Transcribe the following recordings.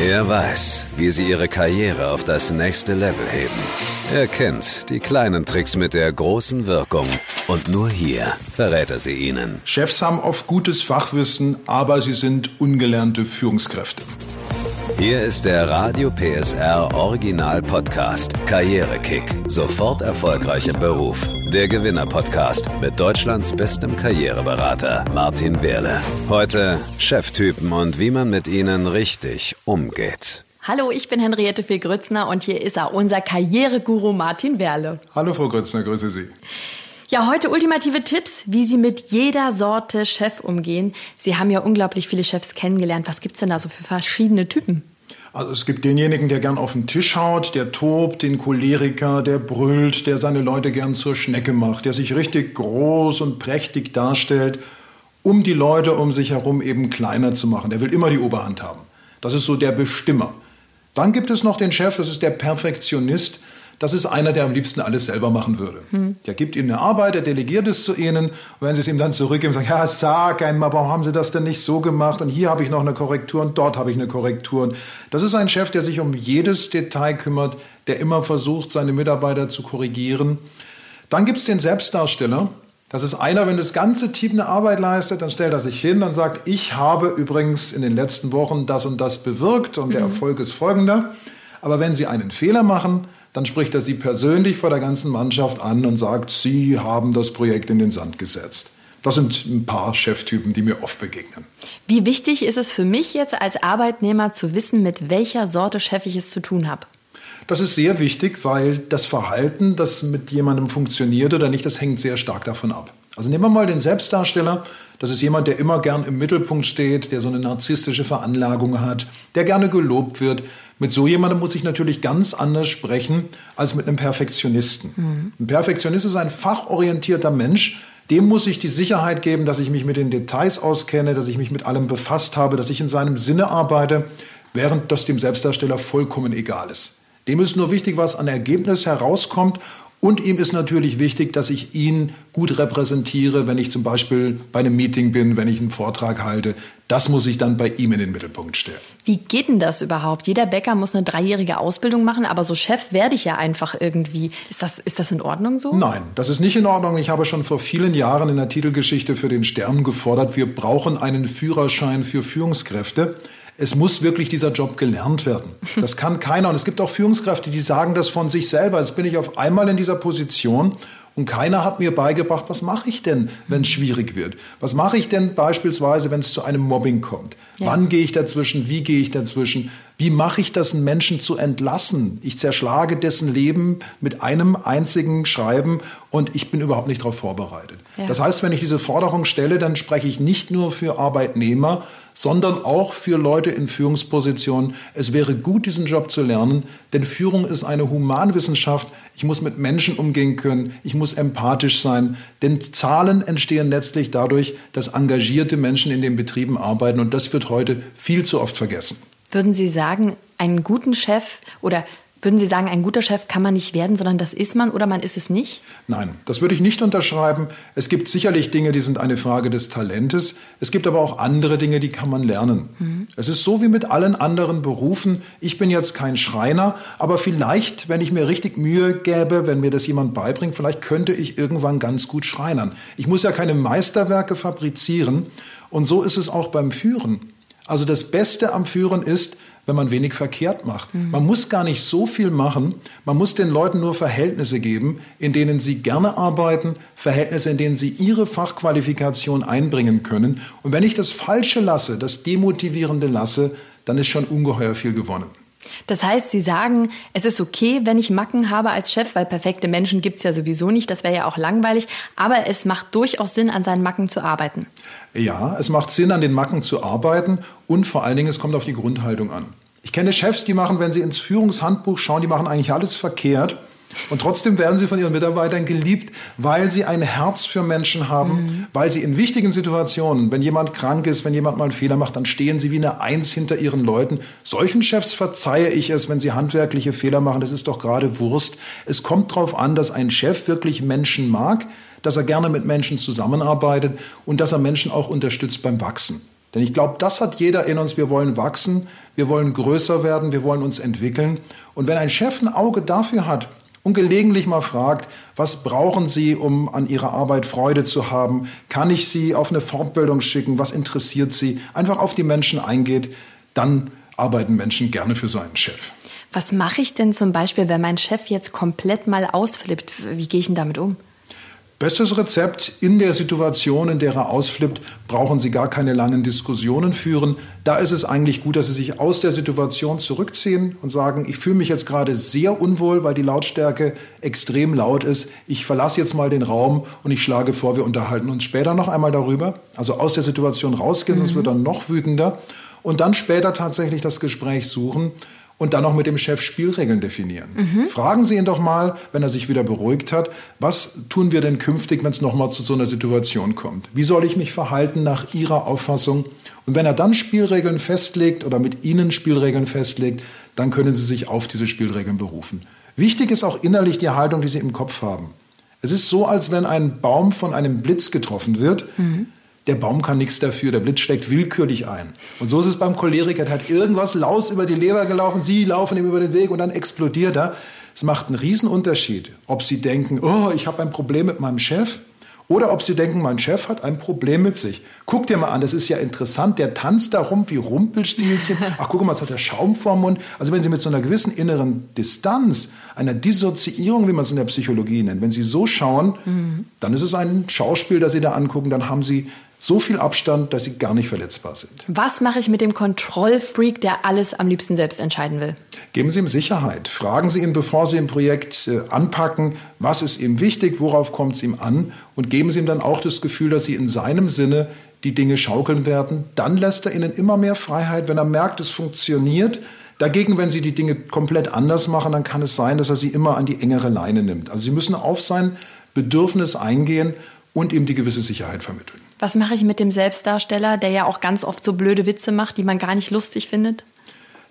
Er weiß, wie sie ihre Karriere auf das nächste Level heben. Er kennt die kleinen Tricks mit der großen Wirkung. Und nur hier verrät er sie ihnen. Chefs haben oft gutes Fachwissen, aber sie sind ungelernte Führungskräfte. Hier ist der Radio PSR Original Podcast Karrierekick. Sofort erfolgreicher Beruf. Der Gewinner Podcast mit Deutschlands bestem Karriereberater Martin Wehrle. Heute Cheftypen und wie man mit ihnen richtig umgeht. Hallo, ich bin Henriette Fee Grützner und hier ist er, unser Karriereguru Martin Werle. Hallo Frau Grützner, grüße Sie. Ja, heute ultimative Tipps, wie Sie mit jeder Sorte Chef umgehen. Sie haben ja unglaublich viele Chefs kennengelernt. Was gibt's denn da so für verschiedene Typen? Also es gibt denjenigen, der gern auf den Tisch haut, der tobt, den Choleriker, der brüllt, der seine Leute gern zur Schnecke macht, der sich richtig groß und prächtig darstellt, um die Leute um sich herum eben kleiner zu machen. Der will immer die Oberhand haben. Das ist so der Bestimmer. Dann gibt es noch den Chef, das ist der Perfektionist, das ist einer, der am liebsten alles selber machen würde. Hm. Der gibt ihnen eine Arbeit, der delegiert es zu ihnen. Und wenn sie es ihm dann zurückgeben, sagen, ja, sag einmal, warum haben sie das denn nicht so gemacht? Und hier habe ich noch eine Korrektur und dort habe ich eine Korrektur. Das ist ein Chef, der sich um jedes Detail kümmert, der immer versucht, seine Mitarbeiter zu korrigieren. Dann gibt es den Selbstdarsteller. Das ist einer, wenn das ganze Team eine Arbeit leistet, dann stellt er sich hin und sagt, ich habe übrigens in den letzten Wochen das und das bewirkt und mhm. der Erfolg ist folgender. Aber wenn Sie einen Fehler machen, dann spricht er sie persönlich vor der ganzen Mannschaft an und sagt, sie haben das Projekt in den Sand gesetzt. Das sind ein paar Cheftypen, die mir oft begegnen. Wie wichtig ist es für mich jetzt als Arbeitnehmer zu wissen, mit welcher Sorte Chef ich es zu tun habe? Das ist sehr wichtig, weil das Verhalten, das mit jemandem funktioniert oder nicht, das hängt sehr stark davon ab. Also nehmen wir mal den Selbstdarsteller. Das ist jemand, der immer gern im Mittelpunkt steht, der so eine narzisstische Veranlagung hat, der gerne gelobt wird. Mit so jemandem muss ich natürlich ganz anders sprechen als mit einem Perfektionisten. Mhm. Ein Perfektionist ist ein fachorientierter Mensch, dem muss ich die Sicherheit geben, dass ich mich mit den Details auskenne, dass ich mich mit allem befasst habe, dass ich in seinem Sinne arbeite, während das dem Selbstdarsteller vollkommen egal ist. Dem ist nur wichtig, was an Ergebnis herauskommt und ihm ist natürlich wichtig, dass ich ihn gut repräsentiere, wenn ich zum Beispiel bei einem Meeting bin, wenn ich einen Vortrag halte. Das muss ich dann bei ihm in den Mittelpunkt stellen. Wie geht denn das überhaupt? Jeder Bäcker muss eine dreijährige Ausbildung machen, aber so Chef werde ich ja einfach irgendwie. Ist das, ist das in Ordnung so? Nein, das ist nicht in Ordnung. Ich habe schon vor vielen Jahren in der Titelgeschichte für den Stern gefordert, wir brauchen einen Führerschein für Führungskräfte es muss wirklich dieser Job gelernt werden. Das kann keiner. Und es gibt auch Führungskräfte, die sagen das von sich selber. Jetzt bin ich auf einmal in dieser Position und keiner hat mir beigebracht, was mache ich denn, wenn es schwierig wird? Was mache ich denn beispielsweise, wenn es zu einem Mobbing kommt? Ja. Wann gehe ich dazwischen? Wie gehe ich dazwischen? Wie mache ich das, einen Menschen zu entlassen? Ich zerschlage dessen Leben mit einem einzigen Schreiben und ich bin überhaupt nicht darauf vorbereitet. Ja. Das heißt, wenn ich diese Forderung stelle, dann spreche ich nicht nur für Arbeitnehmer, sondern auch für Leute in Führungspositionen. Es wäre gut, diesen Job zu lernen, denn Führung ist eine Humanwissenschaft. Ich muss mit Menschen umgehen können, ich muss empathisch sein, denn Zahlen entstehen letztlich dadurch, dass engagierte Menschen in den Betrieben arbeiten und das wird heute viel zu oft vergessen. Würden Sie sagen, einen guten Chef oder würden Sie sagen, ein guter Chef kann man nicht werden, sondern das ist man oder man ist es nicht? Nein, das würde ich nicht unterschreiben. Es gibt sicherlich Dinge, die sind eine Frage des Talentes. Es gibt aber auch andere Dinge, die kann man lernen. Mhm. Es ist so wie mit allen anderen Berufen. Ich bin jetzt kein Schreiner, aber vielleicht, wenn ich mir richtig Mühe gäbe, wenn mir das jemand beibringt, vielleicht könnte ich irgendwann ganz gut schreinern. Ich muss ja keine Meisterwerke fabrizieren. Und so ist es auch beim Führen. Also das Beste am Führen ist, wenn man wenig verkehrt macht. Mhm. Man muss gar nicht so viel machen. Man muss den Leuten nur Verhältnisse geben, in denen sie gerne arbeiten, Verhältnisse, in denen sie ihre Fachqualifikation einbringen können. Und wenn ich das Falsche lasse, das Demotivierende lasse, dann ist schon ungeheuer viel gewonnen. Das heißt, Sie sagen, es ist okay, wenn ich Macken habe als Chef, weil perfekte Menschen gibt es ja sowieso nicht, das wäre ja auch langweilig, aber es macht durchaus Sinn, an seinen Macken zu arbeiten. Ja, es macht Sinn, an den Macken zu arbeiten und vor allen Dingen, es kommt auf die Grundhaltung an. Ich kenne Chefs, die machen, wenn sie ins Führungshandbuch schauen, die machen eigentlich alles verkehrt und trotzdem werden sie von ihren Mitarbeitern geliebt, weil sie ein Herz für Menschen haben, mhm. weil sie in wichtigen Situationen, wenn jemand krank ist, wenn jemand mal einen Fehler macht, dann stehen sie wie eine Eins hinter ihren Leuten. Solchen Chefs verzeihe ich es, wenn sie handwerkliche Fehler machen. Das ist doch gerade Wurst. Es kommt darauf an, dass ein Chef wirklich Menschen mag, dass er gerne mit Menschen zusammenarbeitet und dass er Menschen auch unterstützt beim Wachsen. Denn ich glaube, das hat jeder in uns. Wir wollen wachsen, wir wollen größer werden, wir wollen uns entwickeln. Und wenn ein Chef ein Auge dafür hat und gelegentlich mal fragt, was brauchen Sie, um an Ihrer Arbeit Freude zu haben? Kann ich Sie auf eine Fortbildung schicken? Was interessiert Sie? Einfach auf die Menschen eingeht, dann arbeiten Menschen gerne für so einen Chef. Was mache ich denn zum Beispiel, wenn mein Chef jetzt komplett mal ausflippt? Wie gehe ich denn damit um? Bestes Rezept in der Situation, in der er ausflippt, brauchen Sie gar keine langen Diskussionen führen. Da ist es eigentlich gut, dass Sie sich aus der Situation zurückziehen und sagen, ich fühle mich jetzt gerade sehr unwohl, weil die Lautstärke extrem laut ist. Ich verlasse jetzt mal den Raum und ich schlage vor, wir unterhalten uns später noch einmal darüber. Also aus der Situation rausgehen, mhm. sonst wird er noch wütender. Und dann später tatsächlich das Gespräch suchen und dann auch mit dem Chef Spielregeln definieren. Mhm. Fragen Sie ihn doch mal, wenn er sich wieder beruhigt hat, was tun wir denn künftig, wenn es nochmal zu so einer Situation kommt? Wie soll ich mich verhalten nach Ihrer Auffassung? Und wenn er dann Spielregeln festlegt oder mit Ihnen Spielregeln festlegt, dann können Sie sich auf diese Spielregeln berufen. Wichtig ist auch innerlich die Haltung, die Sie im Kopf haben. Es ist so, als wenn ein Baum von einem Blitz getroffen wird. Mhm der Baum kann nichts dafür, der Blitz steckt willkürlich ein. Und so ist es beim Choleriker, der hat irgendwas Laus über die Leber gelaufen, Sie laufen ihm über den Weg und dann explodiert er. Es macht einen Riesenunterschied, ob Sie denken, oh, ich habe ein Problem mit meinem Chef oder ob Sie denken, mein Chef hat ein Problem mit sich. Guck dir mal an, das ist ja interessant, der tanzt da rum wie Rumpelstilzchen. Ach, guck mal, es hat der Schaum vorm Mund. Also wenn Sie mit so einer gewissen inneren Distanz, einer Dissoziierung, wie man es in der Psychologie nennt, wenn Sie so schauen, mhm. dann ist es ein Schauspiel, das Sie da angucken, dann haben Sie so viel Abstand, dass sie gar nicht verletzbar sind. Was mache ich mit dem Kontrollfreak, der alles am liebsten selbst entscheiden will? Geben Sie ihm Sicherheit. Fragen Sie ihn, bevor Sie ein Projekt äh, anpacken, was ist ihm wichtig, worauf kommt es ihm an und geben Sie ihm dann auch das Gefühl, dass Sie in seinem Sinne die Dinge schaukeln werden. Dann lässt er Ihnen immer mehr Freiheit, wenn er merkt, es funktioniert. Dagegen, wenn Sie die Dinge komplett anders machen, dann kann es sein, dass er Sie immer an die engere Leine nimmt. Also Sie müssen auf sein Bedürfnis eingehen und ihm die gewisse Sicherheit vermitteln. Was mache ich mit dem Selbstdarsteller, der ja auch ganz oft so blöde Witze macht, die man gar nicht lustig findet?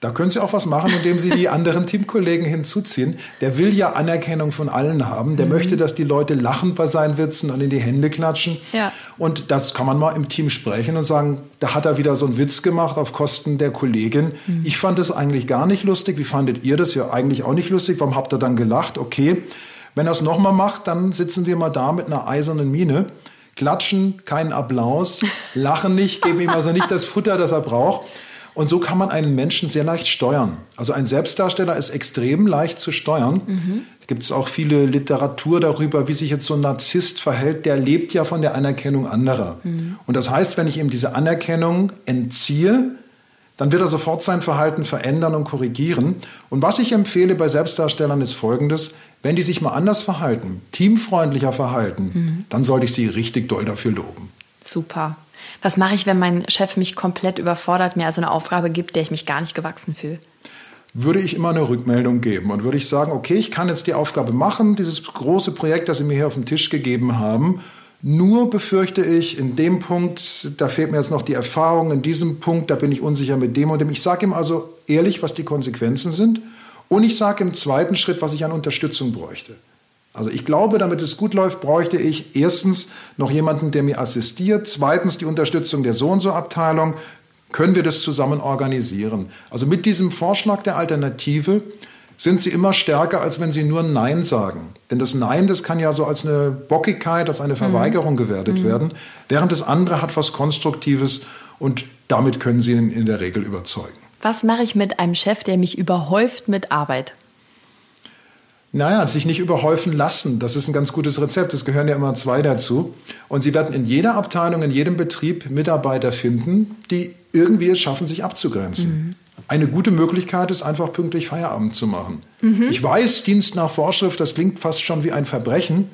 Da können Sie auch was machen, indem Sie die anderen Teamkollegen hinzuziehen. Der will ja Anerkennung von allen haben. Der mhm. möchte, dass die Leute lachen bei seinen Witzen und in die Hände klatschen. Ja. Und das kann man mal im Team sprechen und sagen, da hat er wieder so einen Witz gemacht auf Kosten der Kollegin. Mhm. Ich fand das eigentlich gar nicht lustig. Wie fandet ihr das? Ja, eigentlich auch nicht lustig. Warum habt ihr dann gelacht? Okay. Wenn er es nochmal macht, dann sitzen wir mal da mit einer eisernen Miene klatschen, keinen Applaus, lachen nicht, geben ihm also nicht das Futter, das er braucht. Und so kann man einen Menschen sehr leicht steuern. Also ein Selbstdarsteller ist extrem leicht zu steuern. Mhm. Gibt es auch viele Literatur darüber, wie sich jetzt so ein Narzisst verhält. Der lebt ja von der Anerkennung anderer. Mhm. Und das heißt, wenn ich ihm diese Anerkennung entziehe, dann wird er sofort sein Verhalten verändern und korrigieren. Und was ich empfehle bei Selbstdarstellern ist Folgendes. Wenn die sich mal anders verhalten, teamfreundlicher verhalten, mhm. dann sollte ich sie richtig doll dafür loben. Super. Was mache ich, wenn mein Chef mich komplett überfordert, mir also eine Aufgabe gibt, der ich mich gar nicht gewachsen fühle? Würde ich immer eine Rückmeldung geben und würde ich sagen, okay, ich kann jetzt die Aufgabe machen, dieses große Projekt, das Sie mir hier auf den Tisch gegeben haben. Nur befürchte ich, in dem Punkt, da fehlt mir jetzt noch die Erfahrung, in diesem Punkt, da bin ich unsicher mit dem und dem. Ich sage ihm also ehrlich, was die Konsequenzen sind und ich sage im zweiten Schritt, was ich an Unterstützung bräuchte. Also ich glaube, damit es gut läuft, bräuchte ich erstens noch jemanden, der mir assistiert, zweitens die Unterstützung der So und so Abteilung. Können wir das zusammen organisieren? Also mit diesem Vorschlag der Alternative sind sie immer stärker, als wenn sie nur Nein sagen. Denn das Nein, das kann ja so als eine Bockigkeit, als eine mhm. Verweigerung mhm. gewertet mhm. werden, während das andere hat was Konstruktives und damit können sie ihn in der Regel überzeugen. Was mache ich mit einem Chef, der mich überhäuft mit Arbeit? Naja, sich nicht überhäufen lassen, das ist ein ganz gutes Rezept. Es gehören ja immer zwei dazu. Und Sie werden in jeder Abteilung, in jedem Betrieb Mitarbeiter finden, die irgendwie es schaffen, sich abzugrenzen. Mhm. Eine gute Möglichkeit ist einfach pünktlich Feierabend zu machen. Mhm. Ich weiß, Dienst nach Vorschrift, das klingt fast schon wie ein Verbrechen.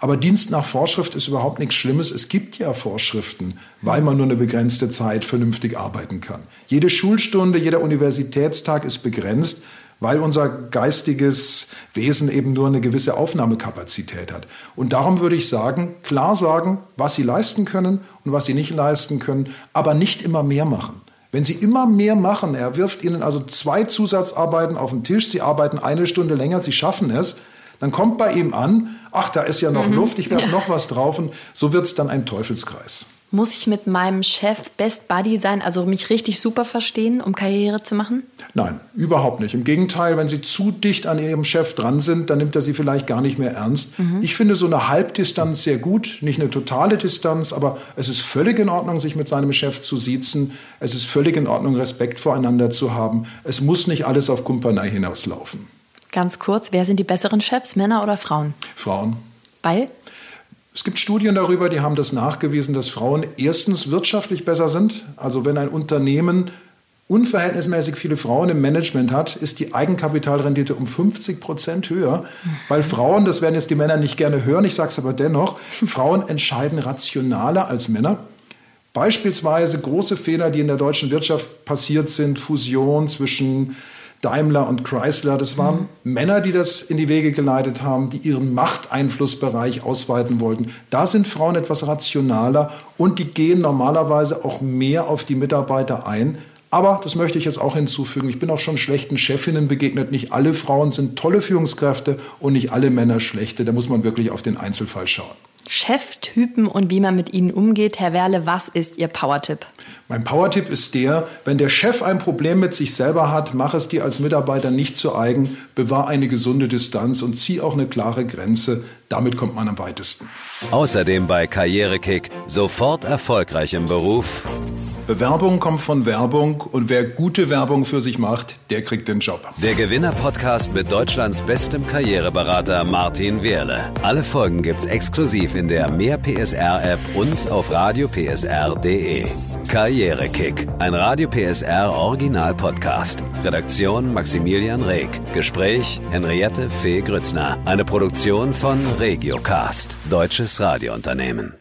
Aber Dienst nach Vorschrift ist überhaupt nichts Schlimmes. Es gibt ja Vorschriften, weil man nur eine begrenzte Zeit vernünftig arbeiten kann. Jede Schulstunde, jeder Universitätstag ist begrenzt, weil unser geistiges Wesen eben nur eine gewisse Aufnahmekapazität hat. Und darum würde ich sagen, klar sagen, was Sie leisten können und was Sie nicht leisten können, aber nicht immer mehr machen. Wenn Sie immer mehr machen, er wirft Ihnen also zwei Zusatzarbeiten auf den Tisch, Sie arbeiten eine Stunde länger, Sie schaffen es, dann kommt bei ihm an, ach, da ist ja noch mhm. Luft, ich werfe ja. noch was drauf und so wird es dann ein Teufelskreis. Muss ich mit meinem Chef Best Buddy sein, also mich richtig super verstehen, um Karriere zu machen? Nein, überhaupt nicht. Im Gegenteil, wenn Sie zu dicht an Ihrem Chef dran sind, dann nimmt er Sie vielleicht gar nicht mehr ernst. Mhm. Ich finde so eine Halbdistanz sehr gut, nicht eine totale Distanz, aber es ist völlig in Ordnung, sich mit seinem Chef zu siezen. Es ist völlig in Ordnung, Respekt voreinander zu haben. Es muss nicht alles auf Kumpanei hinauslaufen. Ganz kurz, wer sind die besseren Chefs, Männer oder Frauen? Frauen. Weil? Es gibt Studien darüber, die haben das nachgewiesen, dass Frauen erstens wirtschaftlich besser sind. Also wenn ein Unternehmen unverhältnismäßig viele Frauen im Management hat, ist die Eigenkapitalrendite um 50 Prozent höher, weil Frauen, das werden jetzt die Männer nicht gerne hören, ich sage es aber dennoch, Frauen entscheiden rationaler als Männer. Beispielsweise große Fehler, die in der deutschen Wirtschaft passiert sind, Fusion zwischen Daimler und Chrysler. Das waren mhm. Männer, die das in die Wege geleitet haben, die ihren Machteinflussbereich ausweiten wollten. Da sind Frauen etwas rationaler und die gehen normalerweise auch mehr auf die Mitarbeiter ein. Aber, das möchte ich jetzt auch hinzufügen, ich bin auch schon schlechten Chefinnen begegnet. Nicht alle Frauen sind tolle Führungskräfte und nicht alle Männer schlechte. Da muss man wirklich auf den Einzelfall schauen. Cheftypen und wie man mit ihnen umgeht. Herr Werle, was ist Ihr Powertipp? Mein Powertipp ist der, wenn der Chef ein Problem mit sich selber hat, mach es dir als Mitarbeiter nicht zu eigen, bewahr eine gesunde Distanz und zieh auch eine klare Grenze. Damit kommt man am weitesten. Außerdem bei Karrierekick sofort erfolgreich im Beruf. Bewerbung kommt von Werbung und wer gute Werbung für sich macht, der kriegt den Job. Der Gewinner-Podcast mit Deutschlands bestem Karriereberater Martin Wehrle. Alle Folgen gibt's exklusiv in der Mehr PSR App und auf radiopsr.de. Karrierekick, ein Radio PSR Original Podcast. Redaktion Maximilian Reg. Gespräch Henriette Fee Grützner. Eine Produktion von Regiocast, deutsches Radiounternehmen.